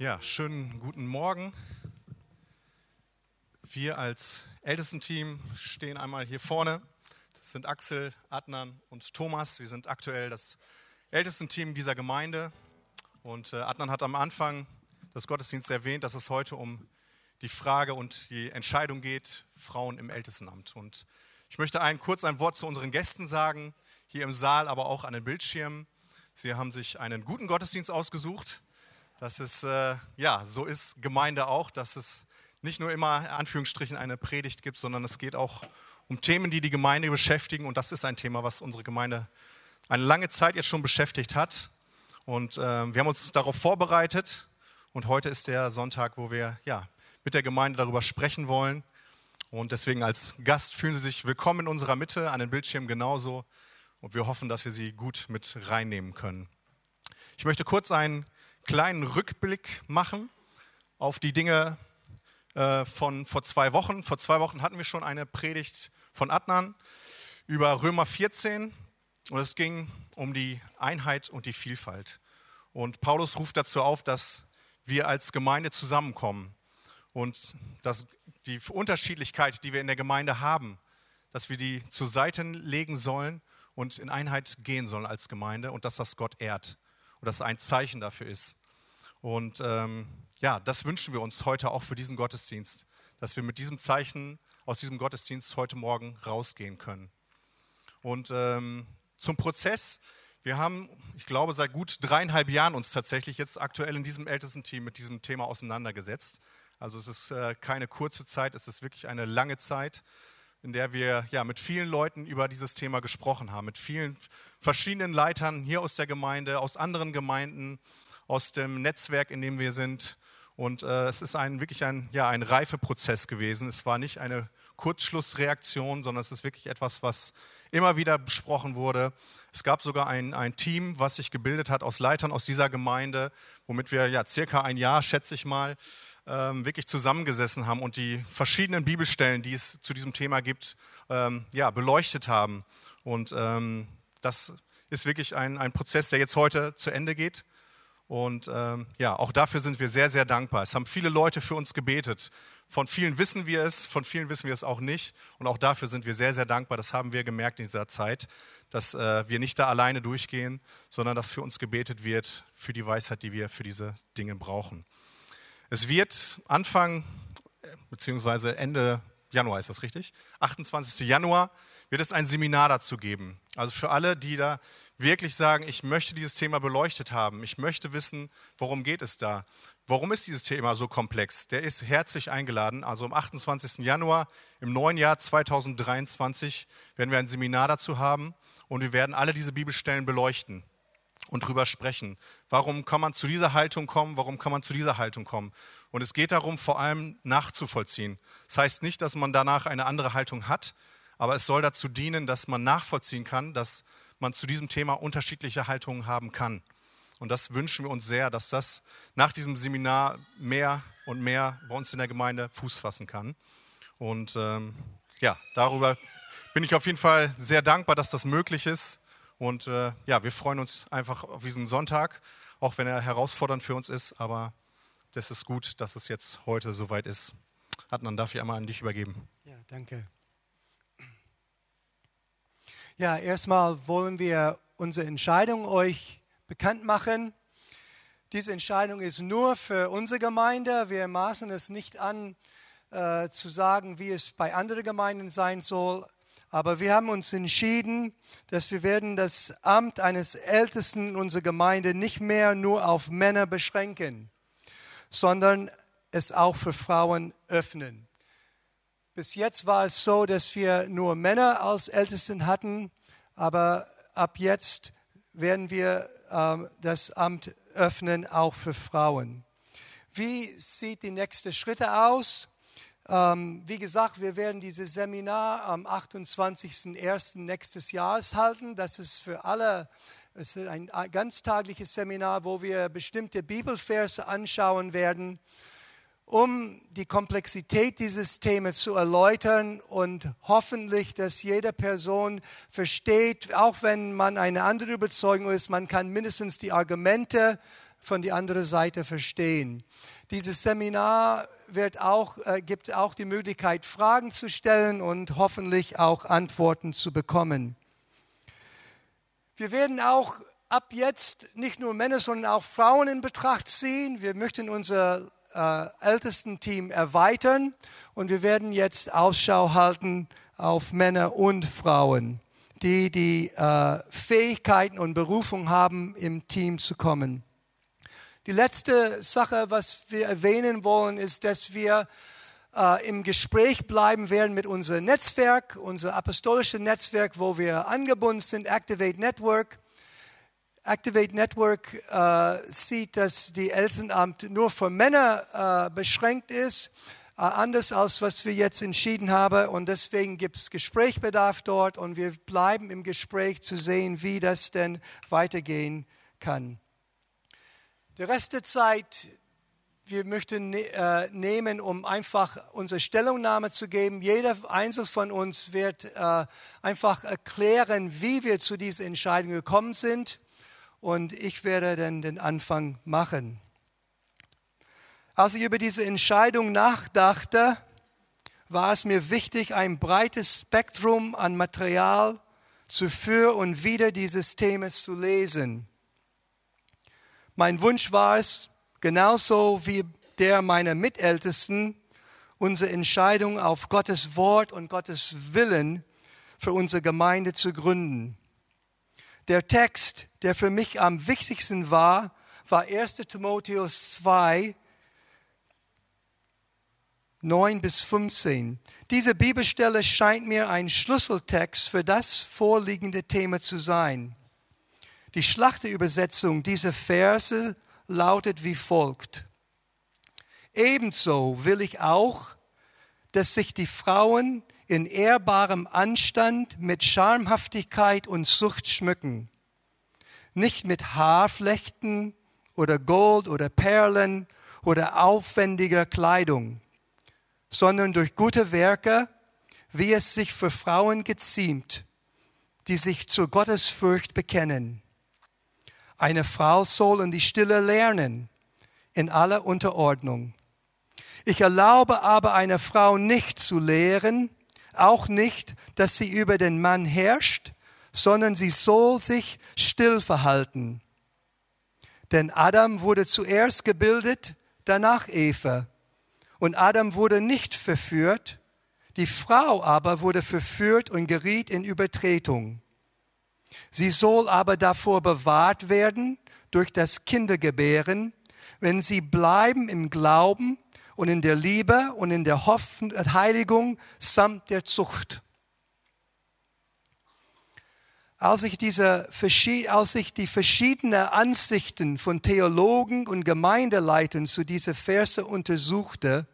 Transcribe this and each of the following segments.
Ja, schönen guten Morgen. Wir als Ältestenteam stehen einmal hier vorne. Das sind Axel, Adnan und Thomas. Wir sind aktuell das Ältestenteam dieser Gemeinde. Und äh, Adnan hat am Anfang des Gottesdienstes erwähnt, dass es heute um die Frage und die Entscheidung geht, Frauen im Ältestenamt. Und ich möchte ein, kurz ein Wort zu unseren Gästen sagen, hier im Saal, aber auch an den Bildschirmen. Sie haben sich einen guten Gottesdienst ausgesucht dass es, äh, ja, so ist Gemeinde auch, dass es nicht nur immer in Anführungsstrichen eine Predigt gibt, sondern es geht auch um Themen, die die Gemeinde beschäftigen. Und das ist ein Thema, was unsere Gemeinde eine lange Zeit jetzt schon beschäftigt hat. Und äh, wir haben uns darauf vorbereitet. Und heute ist der Sonntag, wo wir ja, mit der Gemeinde darüber sprechen wollen. Und deswegen als Gast fühlen Sie sich willkommen in unserer Mitte, an den Bildschirmen genauso. Und wir hoffen, dass wir Sie gut mit reinnehmen können. Ich möchte kurz einen kleinen Rückblick machen auf die Dinge äh, von vor zwei Wochen. Vor zwei Wochen hatten wir schon eine Predigt von Adnan über Römer 14 und es ging um die Einheit und die Vielfalt. Und Paulus ruft dazu auf, dass wir als Gemeinde zusammenkommen und dass die Unterschiedlichkeit, die wir in der Gemeinde haben, dass wir die zur Seite legen sollen und in Einheit gehen sollen als Gemeinde und dass das Gott ehrt und das ein Zeichen dafür ist. Und ähm, ja, das wünschen wir uns heute auch für diesen Gottesdienst, dass wir mit diesem Zeichen aus diesem Gottesdienst heute Morgen rausgehen können. Und ähm, zum Prozess. Wir haben, ich glaube, seit gut dreieinhalb Jahren uns tatsächlich jetzt aktuell in diesem ältesten Team mit diesem Thema auseinandergesetzt. Also es ist äh, keine kurze Zeit, es ist wirklich eine lange Zeit, in der wir ja mit vielen Leuten über dieses Thema gesprochen haben, mit vielen verschiedenen Leitern hier aus der Gemeinde, aus anderen Gemeinden, aus dem Netzwerk, in dem wir sind. Und äh, es ist ein, wirklich ein, ja, ein Reifeprozess gewesen. Es war nicht eine Kurzschlussreaktion, sondern es ist wirklich etwas, was immer wieder besprochen wurde. Es gab sogar ein, ein Team, was sich gebildet hat aus Leitern aus dieser Gemeinde, womit wir ja circa ein Jahr, schätze ich mal, ähm, wirklich zusammengesessen haben und die verschiedenen Bibelstellen, die es zu diesem Thema gibt, ähm, ja, beleuchtet haben. Und ähm, das ist wirklich ein, ein Prozess, der jetzt heute zu Ende geht. Und ähm, ja, auch dafür sind wir sehr, sehr dankbar. Es haben viele Leute für uns gebetet. Von vielen wissen wir es, von vielen wissen wir es auch nicht. Und auch dafür sind wir sehr, sehr dankbar. Das haben wir gemerkt in dieser Zeit, dass äh, wir nicht da alleine durchgehen, sondern dass für uns gebetet wird für die Weisheit, die wir für diese Dinge brauchen. Es wird Anfang beziehungsweise Ende Januar ist das richtig? 28. Januar wird es ein Seminar dazu geben. Also für alle, die da wirklich sagen, ich möchte dieses Thema beleuchtet haben, ich möchte wissen, worum geht es da. Warum ist dieses Thema so komplex? Der ist herzlich eingeladen. Also am 28. Januar im neuen Jahr 2023 werden wir ein Seminar dazu haben und wir werden alle diese Bibelstellen beleuchten und drüber sprechen. Warum kann man zu dieser Haltung kommen? Warum kann man zu dieser Haltung kommen? Und es geht darum, vor allem nachzuvollziehen. Das heißt nicht, dass man danach eine andere Haltung hat, aber es soll dazu dienen, dass man nachvollziehen kann, dass man zu diesem Thema unterschiedliche Haltungen haben kann. Und das wünschen wir uns sehr, dass das nach diesem Seminar mehr und mehr bei uns in der Gemeinde Fuß fassen kann. Und ähm, ja, darüber bin ich auf jeden Fall sehr dankbar, dass das möglich ist. Und äh, ja, wir freuen uns einfach auf diesen Sonntag, auch wenn er herausfordernd für uns ist. Aber das ist gut, dass es jetzt heute soweit ist. Adnan, darf ich einmal an dich übergeben. Ja, danke. Ja, erstmal wollen wir unsere Entscheidung euch bekannt machen. Diese Entscheidung ist nur für unsere Gemeinde. Wir maßen es nicht an, äh, zu sagen, wie es bei anderen Gemeinden sein soll. Aber wir haben uns entschieden, dass wir werden das Amt eines Ältesten in unserer Gemeinde nicht mehr nur auf Männer beschränken, sondern es auch für Frauen öffnen. Bis jetzt war es so, dass wir nur Männer als Ältesten hatten, aber ab jetzt werden wir ähm, das Amt öffnen auch für Frauen. Wie sieht die nächste Schritte aus? Ähm, wie gesagt, wir werden dieses Seminar am 28.01. nächstes Jahres halten. Das ist für alle es ist ein ganztagliches Seminar, wo wir bestimmte Bibelverse anschauen werden, um die Komplexität dieses Themas zu erläutern und hoffentlich, dass jede Person versteht, auch wenn man eine andere Überzeugung ist, man kann mindestens die Argumente von der anderen Seite verstehen. Dieses Seminar wird auch, äh, gibt auch die Möglichkeit, Fragen zu stellen und hoffentlich auch Antworten zu bekommen. Wir werden auch ab jetzt nicht nur Männer, sondern auch Frauen in Betracht ziehen. Wir möchten unser äh, Ältesten-Team erweitern und wir werden jetzt Ausschau halten auf Männer und Frauen, die die äh, Fähigkeiten und Berufung haben, im Team zu kommen. Die letzte Sache, was wir erwähnen wollen, ist, dass wir äh, im Gespräch bleiben werden mit unserem Netzwerk, unser apostolisches Netzwerk, wo wir angebunden sind, Activate Network. Activate Network äh, sieht, dass die Ältestenamt nur für Männer äh, beschränkt ist, äh, anders als was wir jetzt entschieden haben. Und deswegen gibt es Gesprächsbedarf dort und wir bleiben im Gespräch zu sehen, wie das denn weitergehen kann. Der Rest der Zeit wir möchten äh, nehmen, um einfach unsere Stellungnahme zu geben. Jeder Einzelne von uns wird äh, einfach erklären, wie wir zu dieser Entscheidung gekommen sind. Und ich werde dann den Anfang machen. Als ich über diese Entscheidung nachdachte, war es mir wichtig, ein breites Spektrum an Material zu für und wieder dieses Themas zu lesen. Mein Wunsch war es, genauso wie der meiner Mitältesten, unsere Entscheidung auf Gottes Wort und Gottes Willen für unsere Gemeinde zu gründen. Der Text, der für mich am wichtigsten war, war 1 Timotheus 2, 9 bis 15. Diese Bibelstelle scheint mir ein Schlüsseltext für das vorliegende Thema zu sein. Die Schlachterübersetzung dieser Verse lautet wie folgt. Ebenso will ich auch, dass sich die Frauen in ehrbarem Anstand mit Schamhaftigkeit und Sucht schmücken, nicht mit Haarflechten oder Gold oder Perlen oder aufwendiger Kleidung, sondern durch gute Werke, wie es sich für Frauen geziemt, die sich zur Gottesfurcht bekennen. Eine Frau soll in die Stille lernen, in aller Unterordnung. Ich erlaube aber einer Frau nicht zu lehren, auch nicht, dass sie über den Mann herrscht, sondern sie soll sich still verhalten. Denn Adam wurde zuerst gebildet, danach Eva. Und Adam wurde nicht verführt, die Frau aber wurde verführt und geriet in Übertretung. Sie soll aber davor bewahrt werden durch das Kindergebären, wenn sie bleiben im Glauben und in der Liebe und in der Heiligung samt der Zucht. Als ich, diese, als ich die verschiedenen Ansichten von Theologen und Gemeindeleitern zu dieser Verse untersuchte,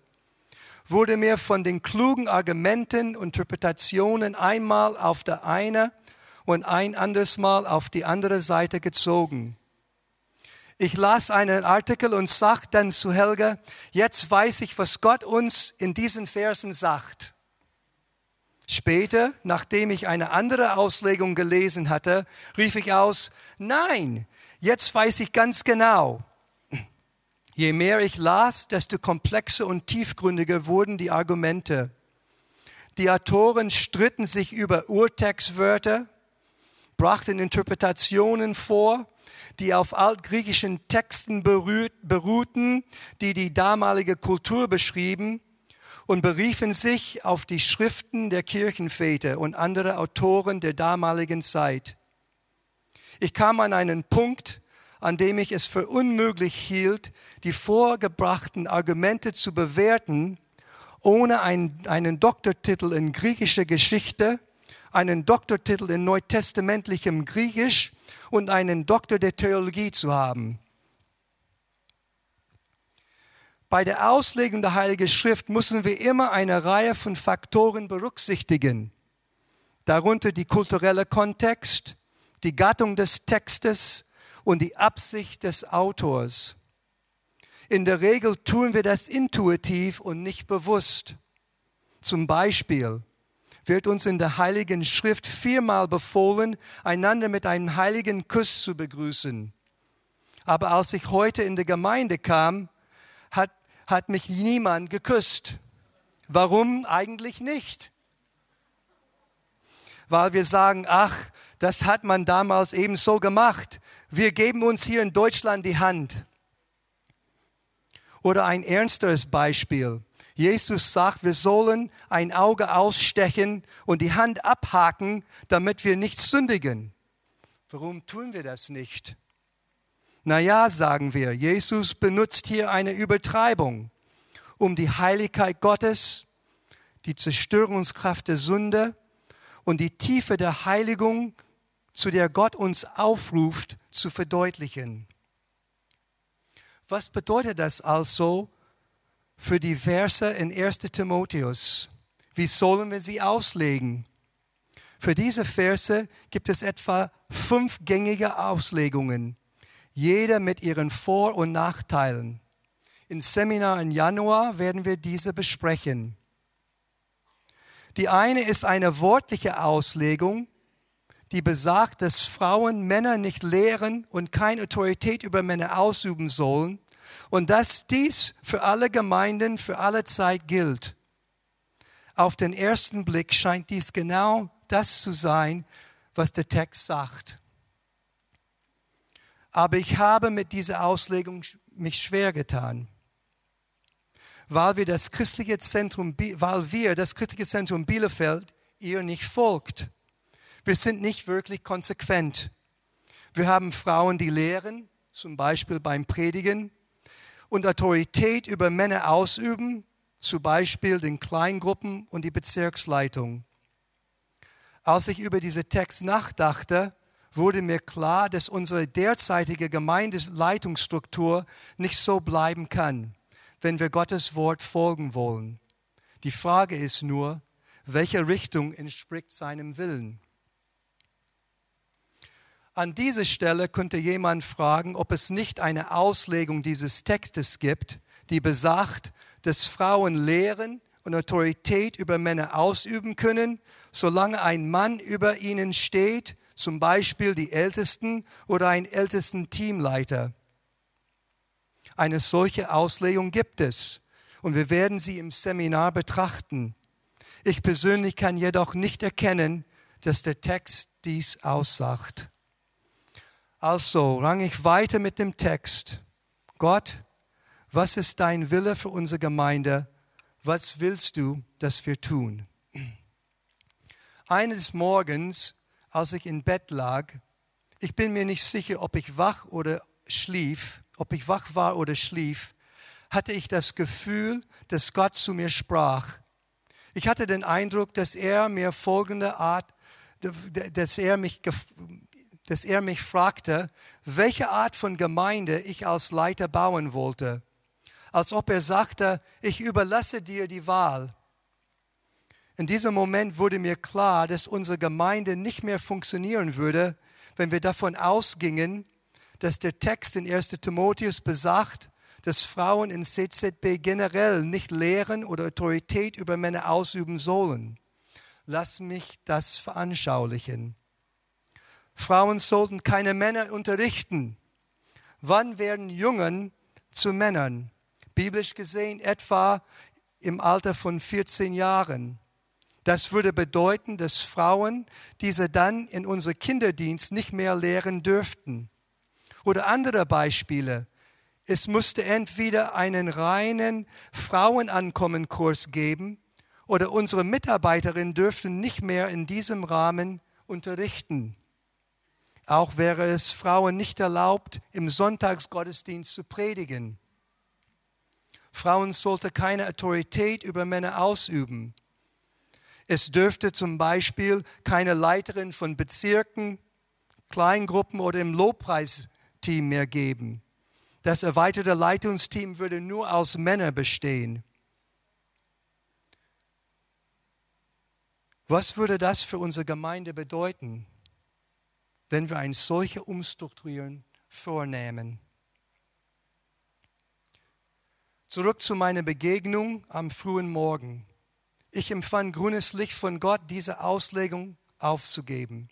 wurde mir von den klugen Argumenten und Interpretationen einmal auf der einen und ein anderes Mal auf die andere Seite gezogen. Ich las einen Artikel und sagte dann zu Helga, jetzt weiß ich, was Gott uns in diesen Versen sagt. Später, nachdem ich eine andere Auslegung gelesen hatte, rief ich aus, nein, jetzt weiß ich ganz genau. Je mehr ich las, desto komplexer und tiefgründiger wurden die Argumente. Die Autoren stritten sich über Urtextwörter, brachten Interpretationen vor, die auf altgriechischen Texten beruhten, die die damalige Kultur beschrieben und beriefen sich auf die Schriften der Kirchenväter und andere Autoren der damaligen Zeit. Ich kam an einen Punkt, an dem ich es für unmöglich hielt, die vorgebrachten Argumente zu bewerten, ohne einen, Doktortitel in griechischer Geschichte einen Doktortitel in neutestamentlichem Griechisch und einen Doktor der Theologie zu haben. Bei der Auslegung der Heiligen Schrift müssen wir immer eine Reihe von Faktoren berücksichtigen, darunter die kulturelle Kontext, die Gattung des Textes und die Absicht des Autors. In der Regel tun wir das intuitiv und nicht bewusst. Zum Beispiel, wird uns in der Heiligen Schrift viermal befohlen, einander mit einem heiligen Kuss zu begrüßen. Aber als ich heute in die Gemeinde kam, hat, hat mich niemand geküsst. Warum eigentlich nicht? Weil wir sagen, ach, das hat man damals eben so gemacht. Wir geben uns hier in Deutschland die Hand. Oder ein ernsteres Beispiel. Jesus sagt, wir sollen ein Auge ausstechen und die Hand abhaken, damit wir nicht sündigen. Warum tun wir das nicht? Naja, sagen wir, Jesus benutzt hier eine Übertreibung, um die Heiligkeit Gottes, die Zerstörungskraft der Sünde und die Tiefe der Heiligung, zu der Gott uns aufruft, zu verdeutlichen. Was bedeutet das also für die Verse in 1 Timotheus. Wie sollen wir sie auslegen? Für diese Verse gibt es etwa fünf gängige Auslegungen, jeder mit ihren Vor- und Nachteilen. Im Seminar im Januar werden wir diese besprechen. Die eine ist eine wortliche Auslegung, die besagt, dass Frauen Männer nicht lehren und keine Autorität über Männer ausüben sollen, und dass dies für alle Gemeinden für alle Zeit gilt. Auf den ersten Blick scheint dies genau das zu sein, was der Text sagt. Aber ich habe mit dieser Auslegung mich schwer getan, weil wir das christliche Zentrum, weil wir das christliche Zentrum Bielefeld ihr nicht folgt. Wir sind nicht wirklich konsequent. Wir haben Frauen, die lehren, zum Beispiel beim Predigen, und Autorität über Männer ausüben, zum Beispiel den Kleingruppen und die Bezirksleitung. Als ich über diese Text nachdachte, wurde mir klar, dass unsere derzeitige Gemeindeleitungsstruktur nicht so bleiben kann, wenn wir Gottes Wort folgen wollen. Die Frage ist nur, welche Richtung entspricht seinem Willen? An dieser Stelle könnte jemand fragen, ob es nicht eine Auslegung dieses Textes gibt, die besagt, dass Frauen lehren und Autorität über Männer ausüben können, solange ein Mann über ihnen steht, zum Beispiel die Ältesten oder ein ältesten Teamleiter. Eine solche Auslegung gibt es und wir werden sie im Seminar betrachten. Ich persönlich kann jedoch nicht erkennen, dass der Text dies aussagt. Also rang ich weiter mit dem Text. Gott, was ist dein Wille für unsere Gemeinde? Was willst du, dass wir tun? Eines Morgens, als ich im Bett lag, ich bin mir nicht sicher, ob ich wach oder schlief, ob ich wach war oder schlief, hatte ich das Gefühl, dass Gott zu mir sprach. Ich hatte den Eindruck, dass er mir folgende Art, dass er mich dass er mich fragte, welche Art von Gemeinde ich als Leiter bauen wollte. Als ob er sagte, ich überlasse dir die Wahl. In diesem Moment wurde mir klar, dass unsere Gemeinde nicht mehr funktionieren würde, wenn wir davon ausgingen, dass der Text in 1 Timotheus besagt, dass Frauen in CZB generell nicht lehren oder Autorität über Männer ausüben sollen. Lass mich das veranschaulichen. Frauen sollten keine Männer unterrichten. Wann werden Jungen zu Männern? Biblisch gesehen etwa im Alter von 14 Jahren. Das würde bedeuten, dass Frauen diese dann in unser Kinderdienst nicht mehr lehren dürften. Oder andere Beispiele. Es musste entweder einen reinen Frauenankommenkurs geben oder unsere Mitarbeiterinnen dürften nicht mehr in diesem Rahmen unterrichten. Auch wäre es Frauen nicht erlaubt, im Sonntagsgottesdienst zu predigen. Frauen sollten keine Autorität über Männer ausüben. Es dürfte zum Beispiel keine Leiterin von Bezirken, Kleingruppen oder im Lobpreisteam mehr geben. Das erweiterte Leitungsteam würde nur aus Männern bestehen. Was würde das für unsere Gemeinde bedeuten? Wenn wir ein solches Umstrukturieren vornehmen. Zurück zu meiner Begegnung am frühen Morgen. Ich empfand grünes Licht von Gott, diese Auslegung aufzugeben.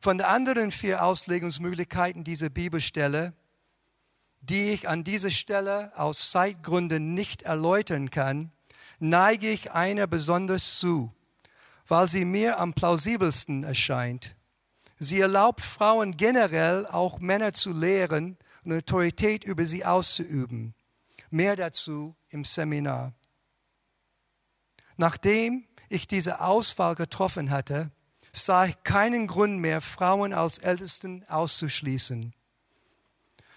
Von den anderen vier Auslegungsmöglichkeiten dieser Bibelstelle, die ich an dieser Stelle aus Zeitgründen nicht erläutern kann, neige ich einer besonders zu, weil sie mir am plausibelsten erscheint. Sie erlaubt Frauen generell auch Männer zu lehren und Autorität über sie auszuüben. Mehr dazu im Seminar. Nachdem ich diese Auswahl getroffen hatte, sah ich keinen Grund mehr, Frauen als Ältesten auszuschließen.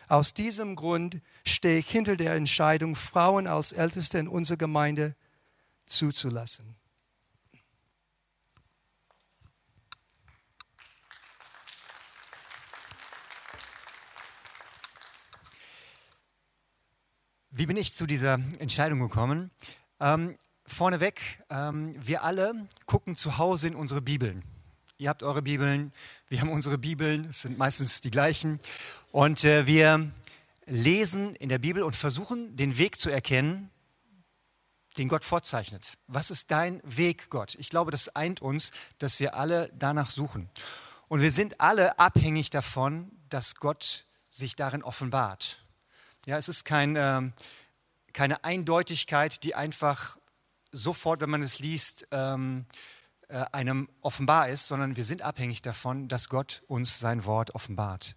Aus diesem Grund stehe ich hinter der Entscheidung, Frauen als Älteste in unserer Gemeinde zuzulassen. Wie bin ich zu dieser Entscheidung gekommen? Ähm, vorneweg, ähm, wir alle gucken zu Hause in unsere Bibeln. Ihr habt eure Bibeln, wir haben unsere Bibeln, es sind meistens die gleichen. Und äh, wir lesen in der Bibel und versuchen den Weg zu erkennen, den Gott vorzeichnet. Was ist dein Weg, Gott? Ich glaube, das eint uns, dass wir alle danach suchen. Und wir sind alle abhängig davon, dass Gott sich darin offenbart. Ja, es ist kein, äh, keine Eindeutigkeit, die einfach sofort, wenn man es liest, ähm, äh, einem offenbar ist, sondern wir sind abhängig davon, dass Gott uns sein Wort offenbart.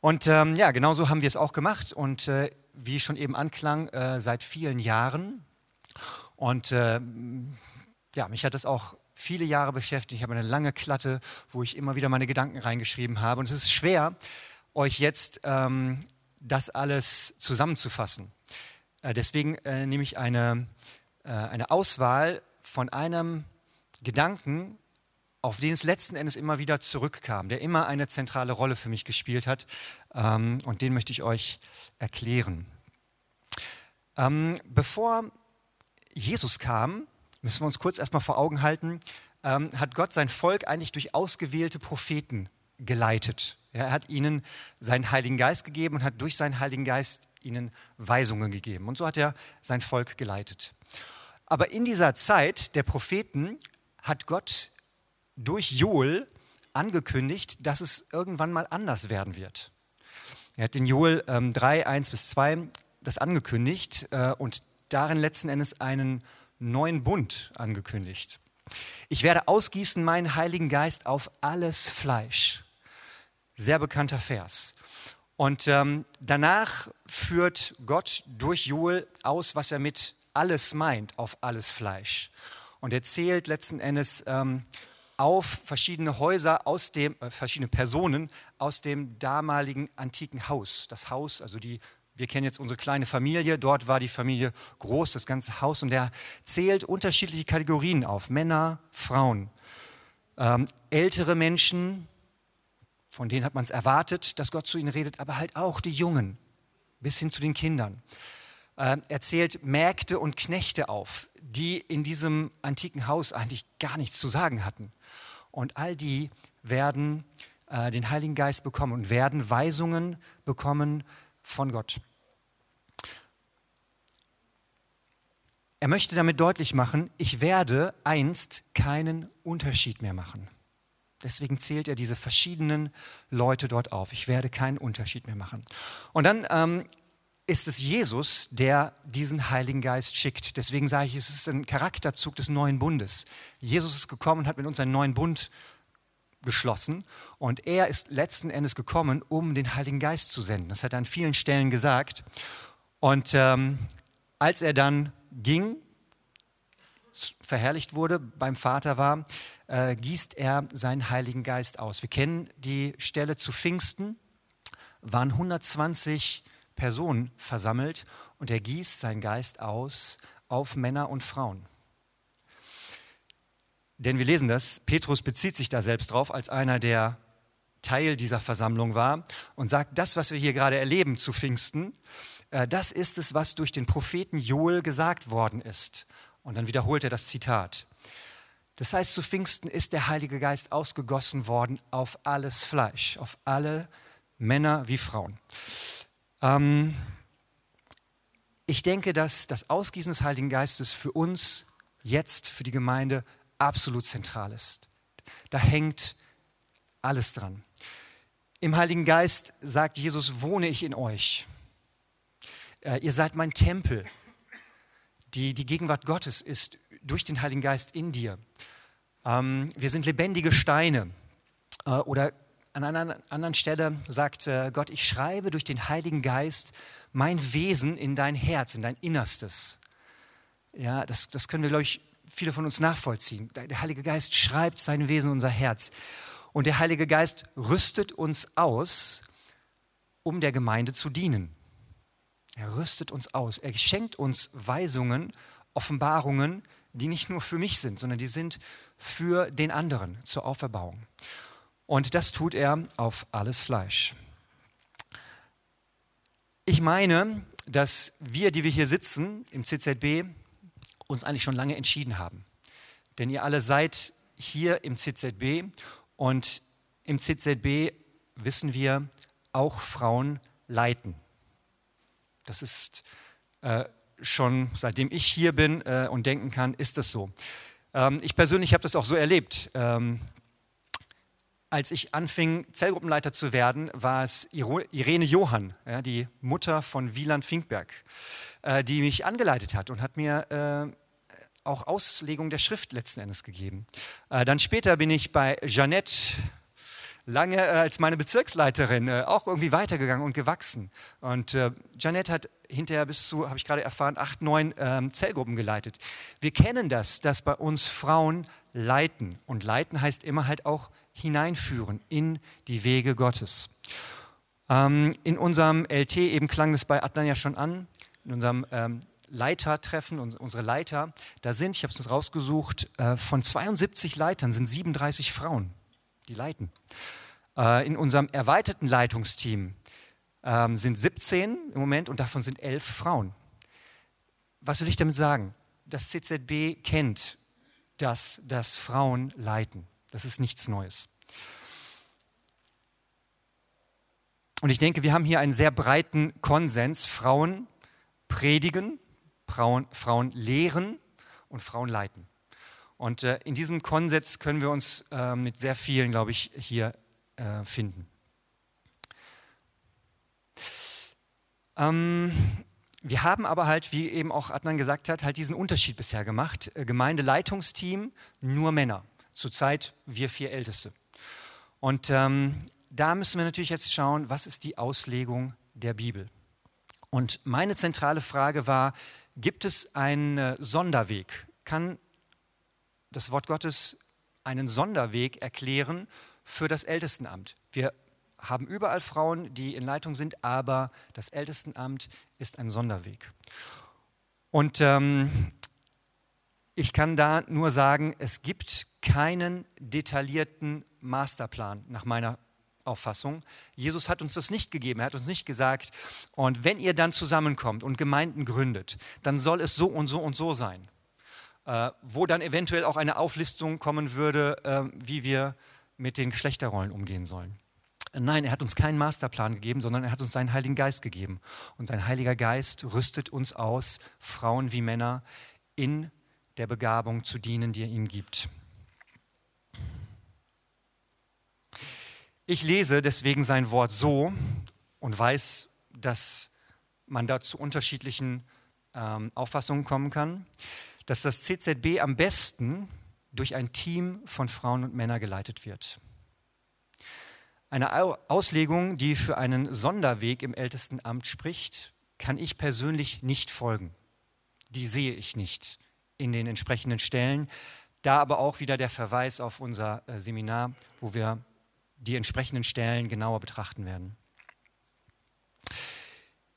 Und ähm, ja, genauso haben wir es auch gemacht und äh, wie schon eben anklang, äh, seit vielen Jahren. Und äh, ja, mich hat das auch viele Jahre beschäftigt. Ich habe eine lange Klatte, wo ich immer wieder meine Gedanken reingeschrieben habe. Und es ist schwer, euch jetzt ähm, das alles zusammenzufassen. Äh, deswegen äh, nehme ich eine, äh, eine Auswahl von einem Gedanken, auf den es letzten Endes immer wieder zurückkam, der immer eine zentrale Rolle für mich gespielt hat. Ähm, und den möchte ich euch erklären. Ähm, bevor Jesus kam, müssen wir uns kurz erstmal vor Augen halten, ähm, hat Gott sein Volk eigentlich durch ausgewählte Propheten geleitet. Er hat ihnen seinen Heiligen Geist gegeben und hat durch seinen Heiligen Geist ihnen Weisungen gegeben. Und so hat er sein Volk geleitet. Aber in dieser Zeit der Propheten hat Gott durch Joel angekündigt, dass es irgendwann mal anders werden wird. Er hat in Joel ähm, 3, 1 bis 2 das angekündigt äh, und darin letzten Endes einen neuen Bund angekündigt. Ich werde ausgießen meinen Heiligen Geist auf alles Fleisch. Sehr bekannter Vers. Und ähm, danach führt Gott durch Joel aus, was er mit alles meint, auf alles Fleisch. Und er zählt letzten Endes ähm, auf verschiedene Häuser aus dem, äh, verschiedene Personen aus dem damaligen antiken Haus. Das Haus, also die, wir kennen jetzt unsere kleine Familie, dort war die Familie groß, das ganze Haus, und er zählt unterschiedliche Kategorien auf. Männer, Frauen, ähm, ältere Menschen, von denen hat man es erwartet, dass Gott zu ihnen redet, aber halt auch die Jungen, bis hin zu den Kindern. Ähm, er zählt Mägde und Knechte auf, die in diesem antiken Haus eigentlich gar nichts zu sagen hatten. Und all die werden äh, den Heiligen Geist bekommen und werden Weisungen bekommen von Gott. Er möchte damit deutlich machen, ich werde einst keinen Unterschied mehr machen. Deswegen zählt er diese verschiedenen Leute dort auf. Ich werde keinen Unterschied mehr machen. Und dann ähm, ist es Jesus, der diesen Heiligen Geist schickt. Deswegen sage ich, es ist ein Charakterzug des neuen Bundes. Jesus ist gekommen und hat mit uns einen neuen Bund geschlossen und er ist letzten Endes gekommen, um den Heiligen Geist zu senden. Das hat er an vielen Stellen gesagt. Und ähm, als er dann ging, verherrlicht wurde, beim Vater war, äh, gießt er seinen Heiligen Geist aus. Wir kennen die Stelle zu Pfingsten, waren 120 Personen versammelt und er gießt seinen Geist aus auf Männer und Frauen. Denn wir lesen das, Petrus bezieht sich da selbst drauf als einer, der Teil dieser Versammlung war und sagt, das, was wir hier gerade erleben zu Pfingsten, äh, das ist es, was durch den Propheten Joel gesagt worden ist. Und dann wiederholt er das Zitat. Das heißt, zu Pfingsten ist der Heilige Geist ausgegossen worden auf alles Fleisch, auf alle Männer wie Frauen. Ähm, ich denke, dass das Ausgießen des Heiligen Geistes für uns jetzt, für die Gemeinde, absolut zentral ist. Da hängt alles dran. Im Heiligen Geist sagt Jesus, wohne ich in euch. Äh, ihr seid mein Tempel. Die, die Gegenwart Gottes ist durch den Heiligen Geist in dir. Ähm, wir sind lebendige Steine. Äh, oder an einer anderen Stelle sagt äh, Gott, ich schreibe durch den Heiligen Geist mein Wesen in dein Herz, in dein Innerstes. Ja, das, das können wir, glaube ich, viele von uns nachvollziehen. Der Heilige Geist schreibt sein Wesen in unser Herz. Und der Heilige Geist rüstet uns aus, um der Gemeinde zu dienen. Er rüstet uns aus. Er schenkt uns Weisungen, Offenbarungen, die nicht nur für mich sind, sondern die sind für den anderen zur Auferbauung. Und das tut er auf alles Fleisch. Ich meine, dass wir, die wir hier sitzen im CZB, uns eigentlich schon lange entschieden haben. Denn ihr alle seid hier im CZB und im CZB wissen wir, auch Frauen leiten. Das ist äh, schon seitdem ich hier bin äh, und denken kann, ist das so. Ähm, ich persönlich habe das auch so erlebt. Ähm, als ich anfing, Zellgruppenleiter zu werden, war es Irene Johann, ja, die Mutter von Wieland Finkberg, äh, die mich angeleitet hat und hat mir äh, auch Auslegung der Schrift letzten Endes gegeben. Äh, dann später bin ich bei Jeannette lange äh, als meine Bezirksleiterin äh, auch irgendwie weitergegangen und gewachsen. Und äh, Jeanette hat hinterher bis zu, habe ich gerade erfahren, acht, neun ähm, Zellgruppen geleitet. Wir kennen das, dass bei uns Frauen leiten. Und leiten heißt immer halt auch hineinführen in die Wege Gottes. Ähm, in unserem LT, eben klang es bei Adnan ja schon an, in unserem ähm, Leitertreffen, unsere Leiter, da sind, ich habe es rausgesucht, äh, von 72 Leitern sind 37 Frauen die leiten. Äh, in unserem erweiterten Leitungsteam ähm, sind 17 im Moment und davon sind 11 Frauen. Was will ich damit sagen? Das CZB kennt, dass, dass Frauen leiten. Das ist nichts Neues. Und ich denke, wir haben hier einen sehr breiten Konsens. Frauen predigen, Frauen, Frauen lehren und Frauen leiten. Und äh, in diesem Konsens können wir uns äh, mit sehr vielen, glaube ich, hier äh, finden. Ähm, wir haben aber halt, wie eben auch Adnan gesagt hat, halt diesen Unterschied bisher gemacht. Äh, Gemeindeleitungsteam, nur Männer. Zurzeit wir vier Älteste. Und ähm, da müssen wir natürlich jetzt schauen, was ist die Auslegung der Bibel. Und meine zentrale Frage war, gibt es einen äh, Sonderweg? Kann das Wort Gottes einen Sonderweg erklären für das Ältestenamt. Wir haben überall Frauen, die in Leitung sind, aber das Ältestenamt ist ein Sonderweg. Und ähm, ich kann da nur sagen, es gibt keinen detaillierten Masterplan nach meiner Auffassung. Jesus hat uns das nicht gegeben. Er hat uns nicht gesagt, und wenn ihr dann zusammenkommt und Gemeinden gründet, dann soll es so und so und so sein. Äh, wo dann eventuell auch eine Auflistung kommen würde, äh, wie wir mit den Geschlechterrollen umgehen sollen. Nein, er hat uns keinen Masterplan gegeben, sondern er hat uns seinen Heiligen Geist gegeben. Und sein Heiliger Geist rüstet uns aus, Frauen wie Männer, in der Begabung zu dienen, die er ihnen gibt. Ich lese deswegen sein Wort so und weiß, dass man da zu unterschiedlichen ähm, Auffassungen kommen kann dass das CZB am besten durch ein Team von Frauen und Männern geleitet wird. Eine Auslegung, die für einen Sonderweg im Ältestenamt spricht, kann ich persönlich nicht folgen. Die sehe ich nicht in den entsprechenden Stellen. Da aber auch wieder der Verweis auf unser äh, Seminar, wo wir die entsprechenden Stellen genauer betrachten werden.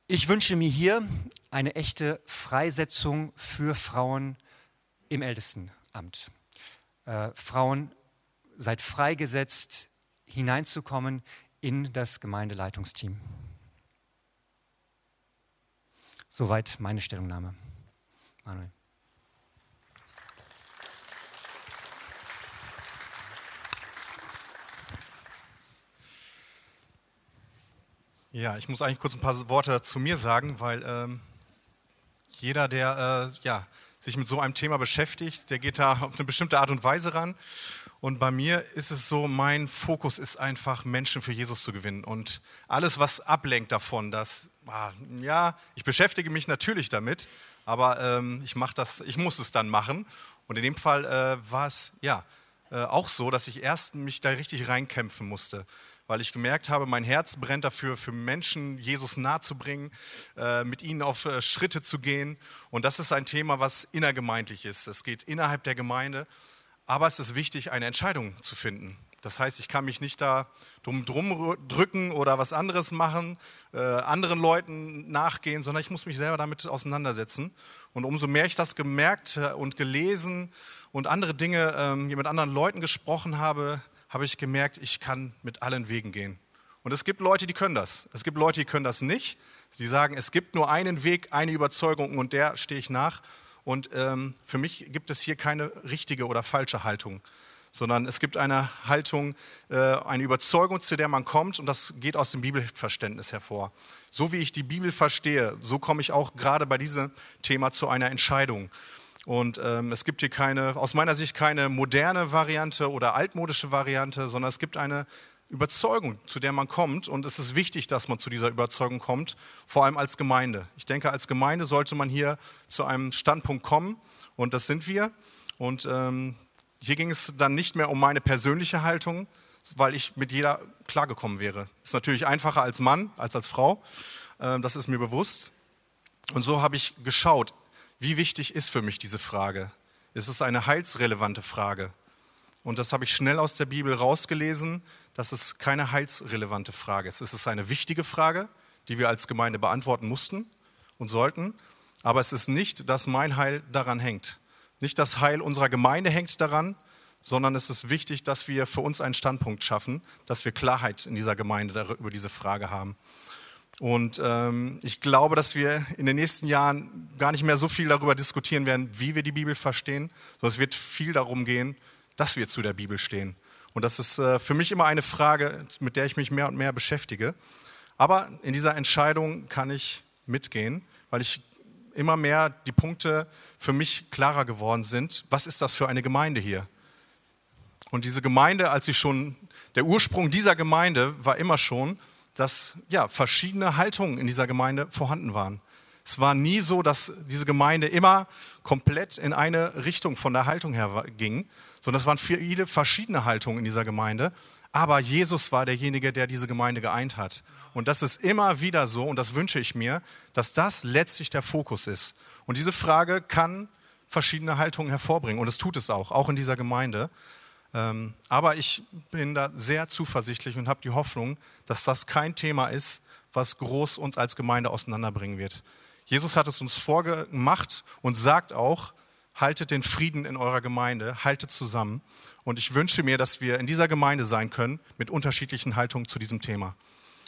Ich wünsche mir hier eine echte Freisetzung für Frauen im Ältestenamt. Äh, Frauen, seid freigesetzt, hineinzukommen in das Gemeindeleitungsteam. Soweit meine Stellungnahme. Manuel. Ja, ich muss eigentlich kurz ein paar Worte zu mir sagen, weil ähm, jeder, der äh, ja, sich mit so einem Thema beschäftigt, der geht da auf eine bestimmte Art und Weise ran. Und bei mir ist es so, mein Fokus ist einfach, Menschen für Jesus zu gewinnen. Und alles, was ablenkt davon, dass, ah, ja, ich beschäftige mich natürlich damit, aber ähm, ich mache das, ich muss es dann machen. Und in dem Fall äh, war es ja äh, auch so, dass ich erst mich da richtig reinkämpfen musste weil ich gemerkt habe, mein Herz brennt dafür, für Menschen Jesus nahezubringen, äh, mit ihnen auf äh, Schritte zu gehen. Und das ist ein Thema, was innergemeindlich ist. Es geht innerhalb der Gemeinde, aber es ist wichtig, eine Entscheidung zu finden. Das heißt, ich kann mich nicht da drum, drum drücken oder was anderes machen, äh, anderen Leuten nachgehen, sondern ich muss mich selber damit auseinandersetzen. Und umso mehr ich das gemerkt äh, und gelesen und andere Dinge ähm, mit anderen Leuten gesprochen habe, habe ich gemerkt, ich kann mit allen Wegen gehen. Und es gibt Leute, die können das. Es gibt Leute, die können das nicht. Sie sagen, es gibt nur einen Weg, eine Überzeugung und der stehe ich nach. Und ähm, für mich gibt es hier keine richtige oder falsche Haltung, sondern es gibt eine Haltung, äh, eine Überzeugung, zu der man kommt und das geht aus dem Bibelverständnis hervor. So wie ich die Bibel verstehe, so komme ich auch gerade bei diesem Thema zu einer Entscheidung. Und ähm, es gibt hier keine, aus meiner Sicht keine moderne Variante oder altmodische Variante, sondern es gibt eine Überzeugung, zu der man kommt. Und es ist wichtig, dass man zu dieser Überzeugung kommt, vor allem als Gemeinde. Ich denke, als Gemeinde sollte man hier zu einem Standpunkt kommen. Und das sind wir. Und ähm, hier ging es dann nicht mehr um meine persönliche Haltung, weil ich mit jeder klargekommen wäre. Ist natürlich einfacher als Mann, als als Frau. Ähm, das ist mir bewusst. Und so habe ich geschaut, wie wichtig ist für mich diese Frage? Es ist eine heilsrelevante Frage. Und das habe ich schnell aus der Bibel rausgelesen, dass es keine heilsrelevante Frage ist. Es ist eine wichtige Frage, die wir als Gemeinde beantworten mussten und sollten. Aber es ist nicht, dass mein Heil daran hängt. Nicht das Heil unserer Gemeinde hängt daran, sondern es ist wichtig, dass wir für uns einen Standpunkt schaffen, dass wir Klarheit in dieser Gemeinde über diese Frage haben. Und ähm, ich glaube, dass wir in den nächsten Jahren gar nicht mehr so viel darüber diskutieren werden, wie wir die Bibel verstehen, sondern es wird viel darum gehen, dass wir zu der Bibel stehen. Und das ist äh, für mich immer eine Frage, mit der ich mich mehr und mehr beschäftige. Aber in dieser Entscheidung kann ich mitgehen, weil ich immer mehr die Punkte für mich klarer geworden sind. Was ist das für eine Gemeinde hier? Und diese Gemeinde, als sie schon, der Ursprung dieser Gemeinde war immer schon, dass ja, verschiedene Haltungen in dieser Gemeinde vorhanden waren. Es war nie so, dass diese Gemeinde immer komplett in eine Richtung von der Haltung her ging, sondern es waren viele verschiedene Haltungen in dieser Gemeinde. Aber Jesus war derjenige, der diese Gemeinde geeint hat. Und das ist immer wieder so, und das wünsche ich mir, dass das letztlich der Fokus ist. Und diese Frage kann verschiedene Haltungen hervorbringen. Und es tut es auch, auch in dieser Gemeinde. Ähm, aber ich bin da sehr zuversichtlich und habe die Hoffnung, dass das kein Thema ist, was groß uns als Gemeinde auseinanderbringen wird. Jesus hat es uns vorgemacht und sagt auch, haltet den Frieden in eurer Gemeinde, haltet zusammen. Und ich wünsche mir, dass wir in dieser Gemeinde sein können mit unterschiedlichen Haltungen zu diesem Thema.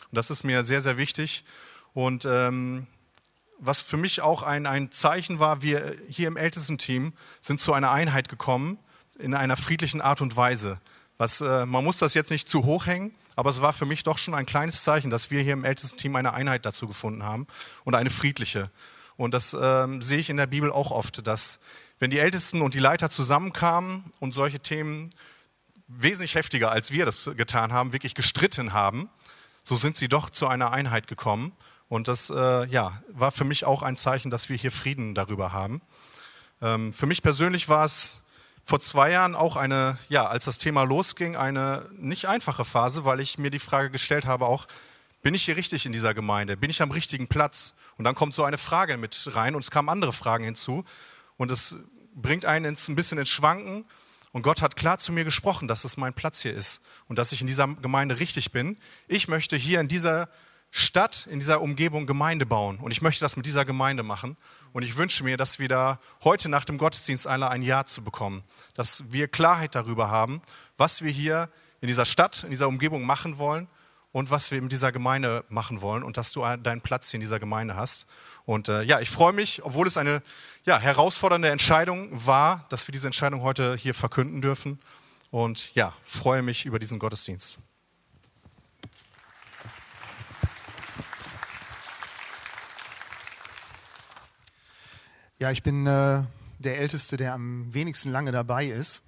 Und das ist mir sehr, sehr wichtig. Und ähm, was für mich auch ein, ein Zeichen war, wir hier im Ältestenteam sind zu einer Einheit gekommen, in einer friedlichen Art und Weise. Was, äh, man muss das jetzt nicht zu hoch hängen, aber es war für mich doch schon ein kleines Zeichen, dass wir hier im Ältesten-Team eine Einheit dazu gefunden haben und eine friedliche. Und das äh, sehe ich in der Bibel auch oft, dass wenn die Ältesten und die Leiter zusammenkamen und solche Themen wesentlich heftiger, als wir das getan haben, wirklich gestritten haben, so sind sie doch zu einer Einheit gekommen. Und das äh, ja, war für mich auch ein Zeichen, dass wir hier Frieden darüber haben. Ähm, für mich persönlich war es vor zwei Jahren auch eine, ja, als das Thema losging, eine nicht einfache Phase, weil ich mir die Frage gestellt habe, auch, bin ich hier richtig in dieser Gemeinde? Bin ich am richtigen Platz? Und dann kommt so eine Frage mit rein und es kamen andere Fragen hinzu. Und es bringt einen ins, ein bisschen ins Schwanken. Und Gott hat klar zu mir gesprochen, dass es mein Platz hier ist und dass ich in dieser Gemeinde richtig bin. Ich möchte hier in dieser Stadt, in dieser Umgebung Gemeinde bauen. Und ich möchte das mit dieser Gemeinde machen. Und ich wünsche mir, dass wir da heute nach dem Gottesdienst alle ein Ja zu bekommen. Dass wir Klarheit darüber haben, was wir hier in dieser Stadt, in dieser Umgebung machen wollen und was wir in dieser Gemeinde machen wollen und dass du deinen Platz hier in dieser Gemeinde hast. Und äh, ja, ich freue mich, obwohl es eine ja, herausfordernde Entscheidung war, dass wir diese Entscheidung heute hier verkünden dürfen. Und ja, freue mich über diesen Gottesdienst. Ja, ich bin äh, der Älteste, der am wenigsten lange dabei ist.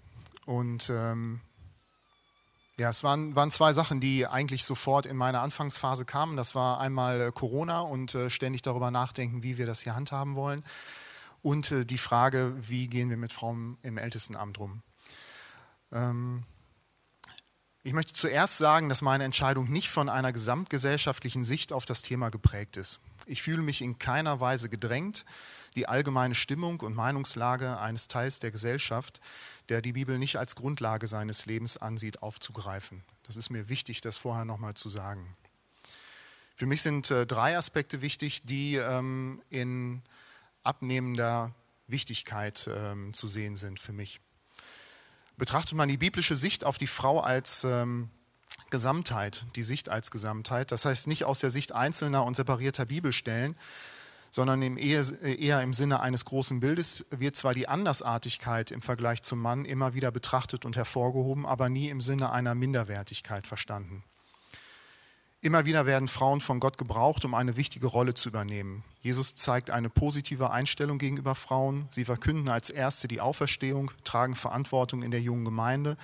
Und ähm, ja, es waren, waren zwei Sachen, die eigentlich sofort in meine Anfangsphase kamen. Das war einmal äh, Corona und äh, ständig darüber nachdenken, wie wir das hier handhaben wollen. Und äh, die Frage, wie gehen wir mit Frauen im Ältestenamt rum. Ähm, ich möchte zuerst sagen, dass meine Entscheidung nicht von einer gesamtgesellschaftlichen Sicht auf das Thema geprägt ist. Ich fühle mich in keiner Weise gedrängt die allgemeine Stimmung und Meinungslage eines Teils der Gesellschaft, der die Bibel nicht als Grundlage seines Lebens ansieht, aufzugreifen. Das ist mir wichtig, das vorher nochmal zu sagen. Für mich sind äh, drei Aspekte wichtig, die ähm, in abnehmender Wichtigkeit ähm, zu sehen sind für mich. Betrachtet man die biblische Sicht auf die Frau als ähm, Gesamtheit, die Sicht als Gesamtheit, das heißt nicht aus der Sicht einzelner und separierter Bibelstellen, sondern eher im Sinne eines großen Bildes wird zwar die Andersartigkeit im Vergleich zum Mann immer wieder betrachtet und hervorgehoben, aber nie im Sinne einer Minderwertigkeit verstanden. Immer wieder werden Frauen von Gott gebraucht, um eine wichtige Rolle zu übernehmen. Jesus zeigt eine positive Einstellung gegenüber Frauen. Sie verkünden als Erste die Auferstehung, tragen Verantwortung in der jungen Gemeinde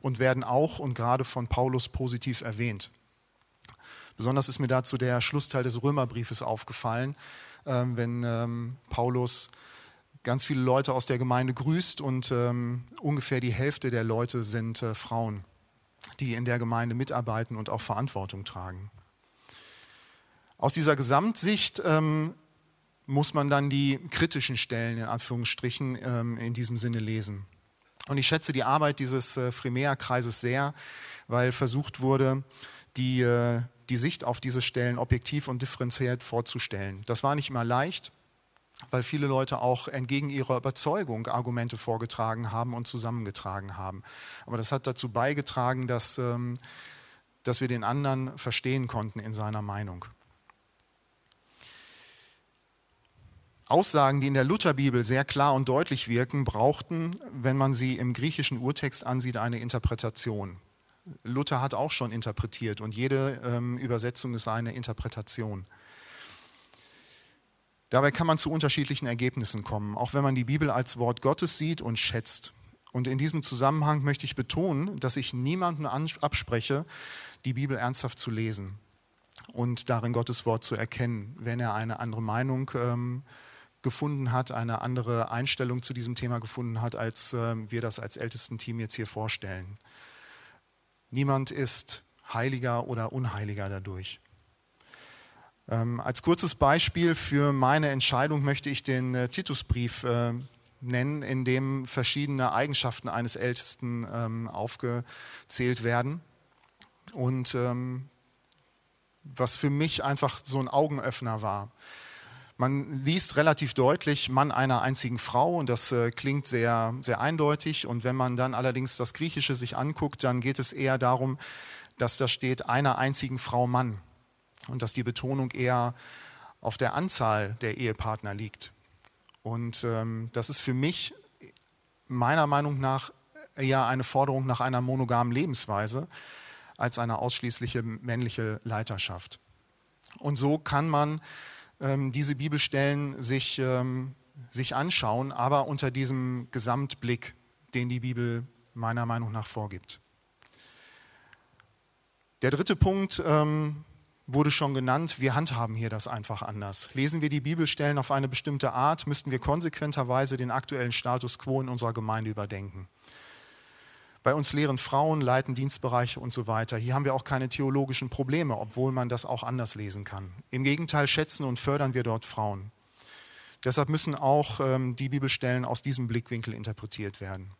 und werden auch und gerade von Paulus positiv erwähnt. Besonders ist mir dazu der Schlussteil des Römerbriefes aufgefallen, wenn ähm, Paulus ganz viele Leute aus der Gemeinde grüßt und ähm, ungefähr die Hälfte der Leute sind äh, Frauen, die in der Gemeinde mitarbeiten und auch Verantwortung tragen. Aus dieser Gesamtsicht ähm, muss man dann die kritischen Stellen in Anführungsstrichen ähm, in diesem Sinne lesen. Und ich schätze die Arbeit dieses äh, Frimea-Kreises sehr, weil versucht wurde, die, äh, die Sicht auf diese Stellen objektiv und differenziert vorzustellen. Das war nicht immer leicht, weil viele Leute auch entgegen ihrer Überzeugung Argumente vorgetragen haben und zusammengetragen haben. Aber das hat dazu beigetragen, dass, ähm, dass wir den anderen verstehen konnten in seiner Meinung. Aussagen, die in der Lutherbibel sehr klar und deutlich wirken, brauchten, wenn man sie im griechischen Urtext ansieht, eine Interpretation. Luther hat auch schon interpretiert und jede ähm, Übersetzung ist eine Interpretation. Dabei kann man zu unterschiedlichen Ergebnissen kommen, auch wenn man die Bibel als Wort Gottes sieht und schätzt. Und in diesem Zusammenhang möchte ich betonen, dass ich niemandem abspreche, die Bibel ernsthaft zu lesen und darin Gottes Wort zu erkennen, wenn er eine andere Meinung ähm, gefunden hat, eine andere Einstellung zu diesem Thema gefunden hat, als äh, wir das als ältesten Team jetzt hier vorstellen. Niemand ist heiliger oder unheiliger dadurch. Ähm, als kurzes Beispiel für meine Entscheidung möchte ich den äh, Titusbrief äh, nennen, in dem verschiedene Eigenschaften eines Ältesten ähm, aufgezählt werden. Und ähm, was für mich einfach so ein Augenöffner war. Man liest relativ deutlich Mann einer einzigen Frau und das äh, klingt sehr, sehr eindeutig. Und wenn man dann allerdings das Griechische sich anguckt, dann geht es eher darum, dass da steht einer einzigen Frau Mann und dass die Betonung eher auf der Anzahl der Ehepartner liegt. Und ähm, das ist für mich meiner Meinung nach eher eine Forderung nach einer monogamen Lebensweise als eine ausschließliche männliche Leiterschaft. Und so kann man diese Bibelstellen sich, ähm, sich anschauen, aber unter diesem Gesamtblick, den die Bibel meiner Meinung nach vorgibt. Der dritte Punkt ähm, wurde schon genannt, wir handhaben hier das einfach anders. Lesen wir die Bibelstellen auf eine bestimmte Art, müssten wir konsequenterweise den aktuellen Status quo in unserer Gemeinde überdenken. Bei uns lehren Frauen, leiten Dienstbereiche und so weiter. Hier haben wir auch keine theologischen Probleme, obwohl man das auch anders lesen kann. Im Gegenteil schätzen und fördern wir dort Frauen. Deshalb müssen auch ähm, die Bibelstellen aus diesem Blickwinkel interpretiert werden.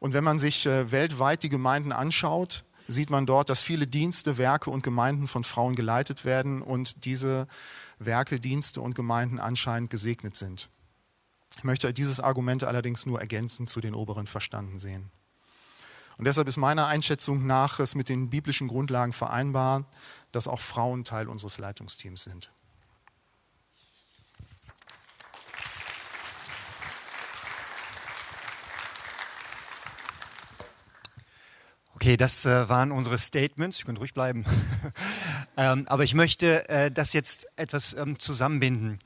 Und wenn man sich äh, weltweit die Gemeinden anschaut, sieht man dort, dass viele Dienste, Werke und Gemeinden von Frauen geleitet werden und diese Werke, Dienste und Gemeinden anscheinend gesegnet sind. Ich möchte dieses Argument allerdings nur ergänzend zu den oberen verstanden sehen. Und deshalb ist meiner Einschätzung nach es mit den biblischen Grundlagen vereinbar, dass auch Frauen Teil unseres Leitungsteams sind. Okay, das äh, waren unsere Statements. Ich könnte ruhig bleiben. ähm, aber ich möchte äh, das jetzt etwas ähm, zusammenbinden.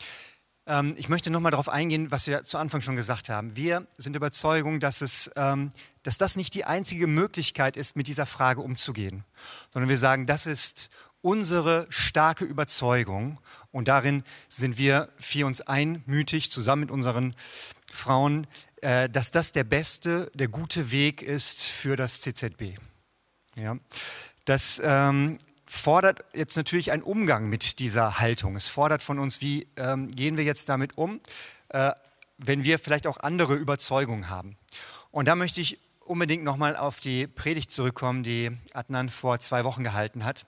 Ähm, ich möchte nochmal darauf eingehen, was wir zu Anfang schon gesagt haben. Wir sind der Überzeugung, dass, es, ähm, dass das nicht die einzige Möglichkeit ist, mit dieser Frage umzugehen, sondern wir sagen, das ist unsere starke Überzeugung und darin sind wir für uns einmütig, zusammen mit unseren Frauen, äh, dass das der beste, der gute Weg ist für das CZB. Ja. Das ähm, fordert jetzt natürlich einen Umgang mit dieser Haltung. Es fordert von uns, wie ähm, gehen wir jetzt damit um, äh, wenn wir vielleicht auch andere Überzeugungen haben. Und da möchte ich unbedingt nochmal auf die Predigt zurückkommen, die Adnan vor zwei Wochen gehalten hat,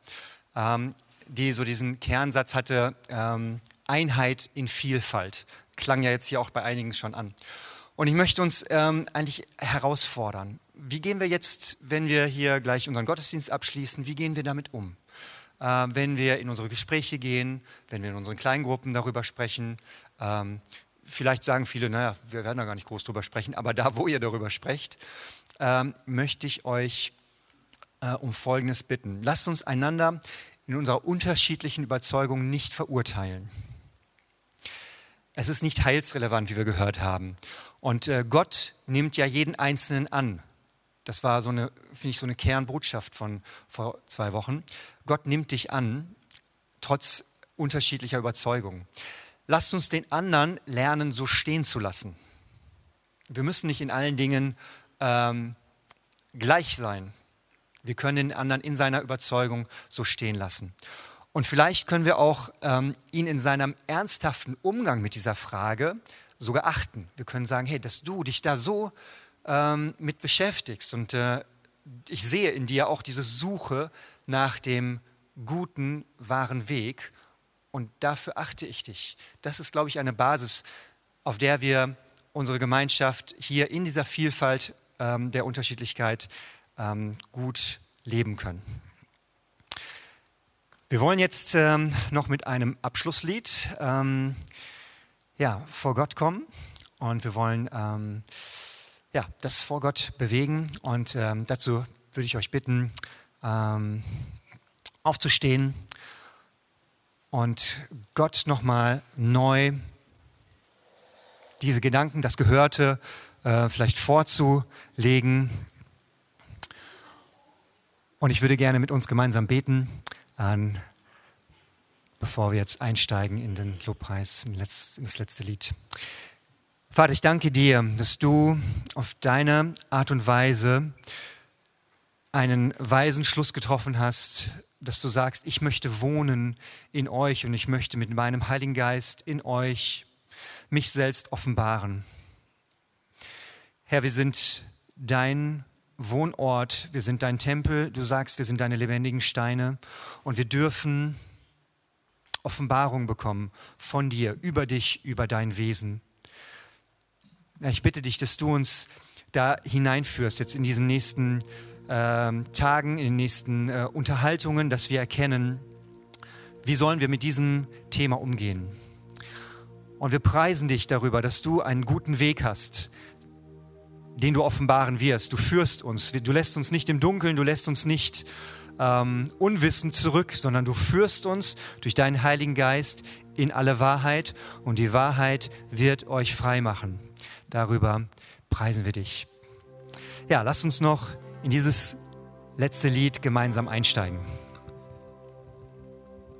ähm, die so diesen Kernsatz hatte, ähm, Einheit in Vielfalt. Klang ja jetzt hier auch bei einigen schon an. Und ich möchte uns ähm, eigentlich herausfordern. Wie gehen wir jetzt, wenn wir hier gleich unseren Gottesdienst abschließen, wie gehen wir damit um? Äh, wenn wir in unsere Gespräche gehen, wenn wir in unseren Kleingruppen darüber sprechen. Ähm, vielleicht sagen viele, naja, wir werden da gar nicht groß drüber sprechen, aber da, wo ihr darüber sprecht, ähm, möchte ich euch äh, um Folgendes bitten. Lasst uns einander in unserer unterschiedlichen Überzeugung nicht verurteilen. Es ist nicht heilsrelevant, wie wir gehört haben. Und äh, Gott nimmt ja jeden Einzelnen an. Das war so eine, finde ich, so eine Kernbotschaft von vor zwei Wochen. Gott nimmt dich an, trotz unterschiedlicher Überzeugungen. Lasst uns den anderen lernen, so stehen zu lassen. Wir müssen nicht in allen Dingen ähm, gleich sein. Wir können den anderen in seiner Überzeugung so stehen lassen. Und vielleicht können wir auch ähm, ihn in seinem ernsthaften Umgang mit dieser Frage sogar achten. Wir können sagen, hey, dass du dich da so ähm, mit beschäftigst. Und äh, ich sehe in dir auch diese Suche nach dem guten, wahren Weg. Und dafür achte ich dich. Das ist, glaube ich, eine Basis, auf der wir unsere Gemeinschaft hier in dieser Vielfalt ähm, der Unterschiedlichkeit ähm, gut leben können. Wir wollen jetzt ähm, noch mit einem Abschlusslied ähm, ja, vor Gott kommen und wir wollen ähm, ja, das vor Gott bewegen. Und ähm, dazu würde ich euch bitten, ähm, aufzustehen und Gott nochmal neu diese Gedanken, das Gehörte äh, vielleicht vorzulegen. Und ich würde gerne mit uns gemeinsam beten, an, bevor wir jetzt einsteigen in den Lobpreis, in das letzte Lied. Vater, ich danke dir, dass du auf deine Art und Weise einen weisen Schluss getroffen hast, dass du sagst, ich möchte wohnen in euch und ich möchte mit meinem Heiligen Geist in euch mich selbst offenbaren. Herr, wir sind dein Wohnort, wir sind dein Tempel, du sagst, wir sind deine lebendigen Steine und wir dürfen Offenbarung bekommen von dir, über dich, über dein Wesen. Ich bitte dich, dass du uns da hineinführst, jetzt in diesen nächsten Tagen, in den nächsten äh, Unterhaltungen, dass wir erkennen, wie sollen wir mit diesem Thema umgehen. Und wir preisen dich darüber, dass du einen guten Weg hast, den du offenbaren wirst. Du führst uns, du lässt uns nicht im Dunkeln, du lässt uns nicht ähm, unwissend zurück, sondern du führst uns durch deinen Heiligen Geist in alle Wahrheit und die Wahrheit wird euch frei machen. Darüber preisen wir dich. Ja, lass uns noch in dieses letzte Lied gemeinsam einsteigen.